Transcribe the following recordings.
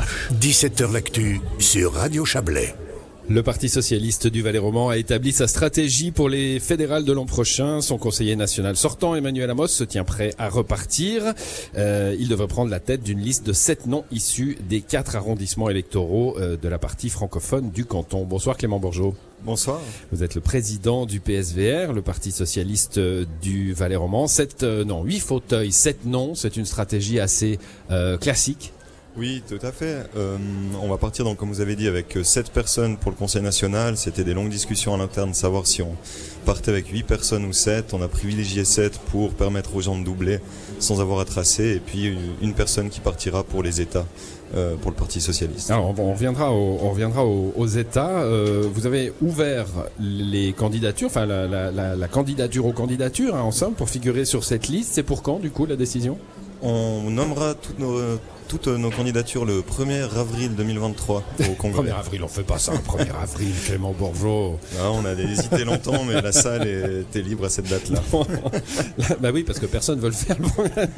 CH. 17h L'actu sur Radio Chablais. Le Parti socialiste du Valais-Roman a établi sa stratégie pour les fédérales de l'an prochain. Son conseiller national sortant, Emmanuel Amos, se tient prêt à repartir. Euh, il devrait prendre la tête d'une liste de sept noms issus des quatre arrondissements électoraux euh, de la partie francophone du canton. Bonsoir Clément Bourgeot. Bonsoir. Vous êtes le président du PSVR, le Parti socialiste euh, du Valais-Roman. Sept, non, huit fauteuils, sept noms. C'est une stratégie assez classique oui, tout à fait. Euh, on va partir donc, comme vous avez dit, avec euh, sept personnes pour le Conseil national. C'était des longues discussions à l'interne, savoir si on partait avec huit personnes ou sept. On a privilégié sept pour permettre aux gens de doubler sans avoir à tracer. Et puis une personne qui partira pour les États. Euh, pour le Parti socialiste. Alors on, reviendra, on reviendra aux, États. vous avez ouvert les candidatures, enfin la, candidature aux candidatures, hein, ensemble, pour figurer sur cette liste. C'est pour quand, du coup, la décision? On nommera toutes nos toutes nos candidatures le 1er avril 2023 au Congrès. 1er avril, on fait pas ça, 1er avril, Clément Bourgeot. Ah, on a hésité longtemps, mais la salle était libre à cette date-là. bah oui, parce que personne ne veut le faire.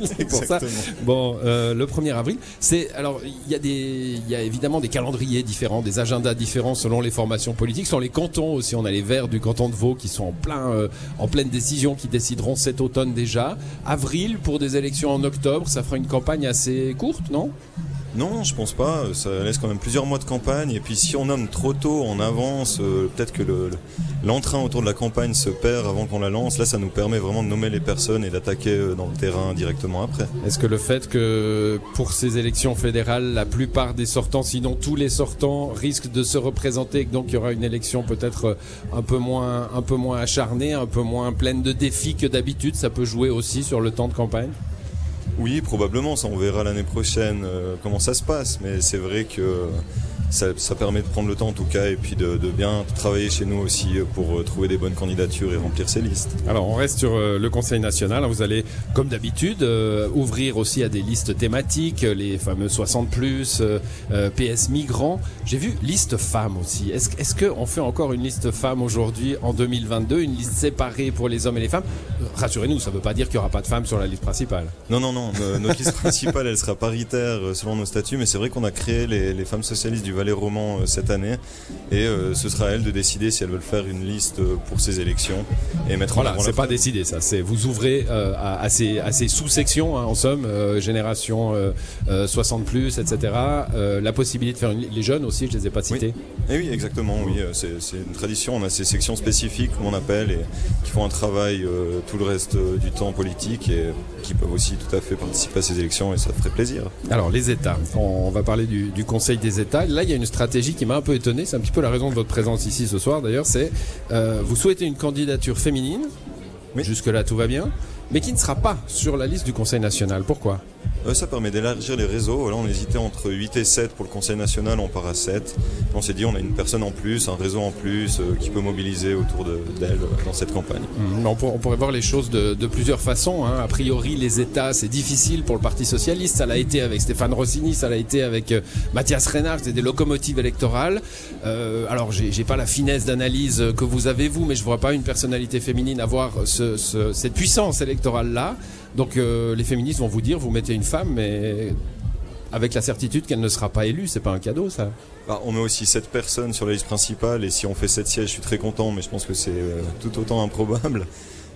C'est pour ça. Bon, euh, le 1er avril, c'est alors il y a des, il y a évidemment des calendriers différents, des agendas différents selon les formations politiques, selon les cantons aussi. On a les Verts du canton de Vaud qui sont en plein, euh, en pleine décision, qui décideront cet automne déjà. Avril pour des élections en octobre, ça fera une campagne assez courte, non? Non, je pense pas. Ça laisse quand même plusieurs mois de campagne. Et puis si on nomme trop tôt, on avance. Euh, peut-être que l'entrain autour de la campagne se perd avant qu'on la lance. Là, ça nous permet vraiment de nommer les personnes et d'attaquer euh, dans le terrain directement après. Est-ce que le fait que pour ces élections fédérales, la plupart des sortants, sinon tous les sortants, risquent de se représenter, donc il y aura une élection peut-être euh, un peu moins, un peu moins acharnée, un peu moins pleine de défis que d'habitude, ça peut jouer aussi sur le temps de campagne? Oui, probablement. Ça, on verra l'année prochaine euh, comment ça se passe. Mais c'est vrai que ça, permet de prendre le temps en tout cas et puis de, bien travailler chez nous aussi pour euh, trouver des bonnes candidatures et remplir ces listes. Alors on reste sur euh, le Conseil national. Vous allez, comme d'habitude, euh, ouvrir aussi à des listes thématiques, les fameux 60 plus, PS migrants. J'ai vu liste femmes aussi. Est-ce est qu'on fait encore une liste femmes aujourd'hui en 2022, une liste séparée pour les hommes et les femmes? Rassurez-nous, ça ne veut pas dire qu'il n'y aura pas de femmes sur la liste principale. Non, non, non. notre liste principale, elle sera paritaire selon nos statuts, mais c'est vrai qu'on a créé les, les femmes socialistes du les romans euh, cette année. Et euh, ce sera à elles de décider si elles veulent faire une liste euh, pour ces élections et mettre voilà, c'est pas décidé ça. C'est vous ouvrez à, ces, à ces sous-sections hein, en somme, génération 60 plus, etc. la possibilité de faire une, les jeunes aussi, je les ai pas cités. Oui. Et oui, exactement. Oui, c'est une tradition. On a ces sections spécifiques, comme on appelle, et qui font un travail tout le reste du temps politique et qui peuvent aussi tout à fait participer à ces élections et ça ferait plaisir. Alors les États, on va parler du, du Conseil des États. Là, il y a une stratégie qui m'a un peu étonné. C'est un petit peu la raison de votre présence ici ce soir. D'ailleurs, c'est euh, vous souhaitez une candidature féminine. Jusque là, tout va bien, mais qui ne sera pas sur la liste du Conseil national. Pourquoi? Ça permet d'élargir les réseaux. Là, on hésitait entre 8 et 7 pour le Conseil national, on part à 7. On s'est dit, on a une personne en plus, un réseau en plus euh, qui peut mobiliser autour d'elle euh, dans cette campagne. Mmh, on, pourrait voir les choses de, plusieurs façons. Hein. A priori, les États, c'est difficile pour le Parti socialiste. Ça l'a été avec Stéphane Rossini, ça l'a été avec Mathias Reynard, c'est des locomotives électorales. alors, j'ai pas la finesse d'analyse que vous avez vous, mais je vois pas une personnalité féminine avoir cette puissance électorale là. Donc euh, les féministes vont vous dire, vous mettez une femme, mais avec la certitude qu'elle ne sera pas élue, c'est pas un cadeau ça. Bah, on met aussi sept personnes sur la liste principale et si on fait sept sièges, je suis très content, mais je pense que c'est euh, tout autant improbable.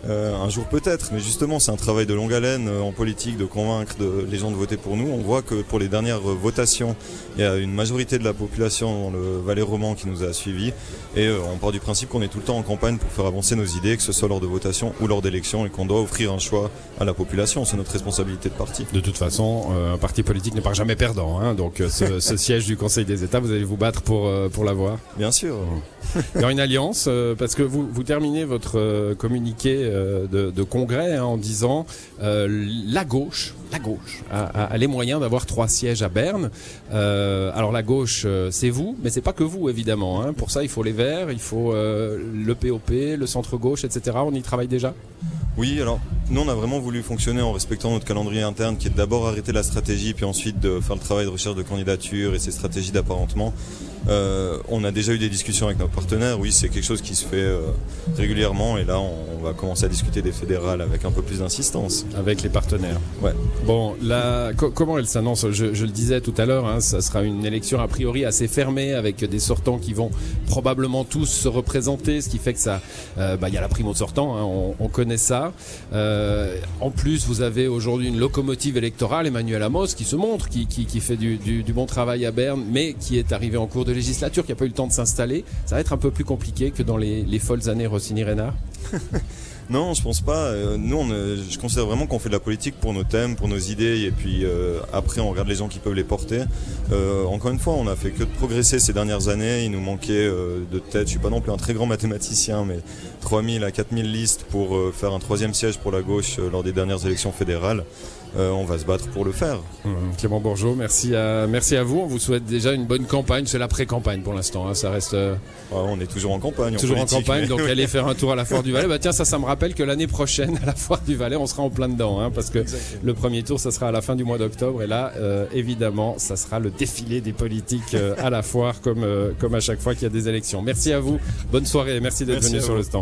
Euh, un jour peut-être, mais justement c'est un travail de longue haleine euh, en politique de convaincre les gens de voter pour nous. On voit que pour les dernières votations, il y a une majorité de la population dans le Valais roman qui nous a suivis et euh, on part du principe qu'on est tout le temps en campagne pour faire avancer nos idées, que ce soit lors de votations ou lors d'élections et qu'on doit offrir un choix à la population. C'est notre responsabilité de parti. De toute façon, un parti politique n'est pas jamais perdant. Hein. donc ce, siège du Conseil des États, vous allez vous battre pour, pour l'avoir. Bien sûr. Il y a une alliance parce que vous, vous terminez votre communiqué euh, de, congrès hein, en disant euh, la gauche, la gauche a, les moyens d'avoir trois sièges à Berne. Euh, alors la gauche, c'est vous, mais c'est pas que vous évidemment. Hein. Pour ça, il faut les Verts, il faut le POP, le centre gauche, etc. On y travaille déjà? Oui, alors nous on a vraiment voulu fonctionner en respectant notre calendrier interne qui est d'abord arrêter la stratégie puis ensuite de faire le travail de recherche de candidature et ces stratégies d'apparentement. Euh, on a déjà eu des discussions avec nos partenaires, oui c'est quelque chose qui se fait euh, régulièrement et là on, va commencer à discuter des fédérales avec un peu plus d'insistance. Avec les partenaires Ouais. Bon, là, comment elle s'annonce? Je, le disais tout à l'heure, hein, ça sera une élection a priori assez fermée avec des sortants qui vont probablement tous se représenter, ce qui fait que ça, euh, bah, il y a la prime au sortant, hein, on, connaît ça. En plus, vous avez aujourd'hui une locomotive électorale, Emmanuel Amos, qui se montre, qui, fait du, bon travail à Berne, mais qui est arrivé en cours de législature, qui n'a pas eu le temps de s'installer. Ça va être un peu plus compliqué que dans les, les folles années Rossini-Renard. Non, je pense pas. Euh, nous, on, je considère vraiment qu'on fait de la politique pour nos thèmes, pour nos idées, et puis euh, après, on regarde les gens qui peuvent les porter. Euh, encore une fois, on a fait que de progresser ces dernières années. Il nous manquait de tête. Je suis pas non plus un très grand mathématicien, mais 3000 à 4000 listes pour faire un troisième siège pour la gauche lors des dernières élections fédérales. Euh, on va se battre pour le faire. Mmh, Clément Bourgeot, merci à, merci à vous. On vous souhaite déjà une bonne campagne. C'est la pré-campagne pour l'instant. Hein. Ça reste. Euh, on est toujours en campagne. Toujours en, campagne. Donc allez faire un tour à la Foire du Valais. Bah tiens, ça, ça me rappelle que l'année prochaine à la Foire du Valais, on sera en plein dedans, hein, parce que le premier tour, ça sera à la fin du mois d'octobre. Et là, euh, évidemment, ça sera le défilé des politiques à la Foire, comme comme à chaque fois qu'il y a des élections. Merci à vous. Bonne soirée. Merci d'être venu sur le stand.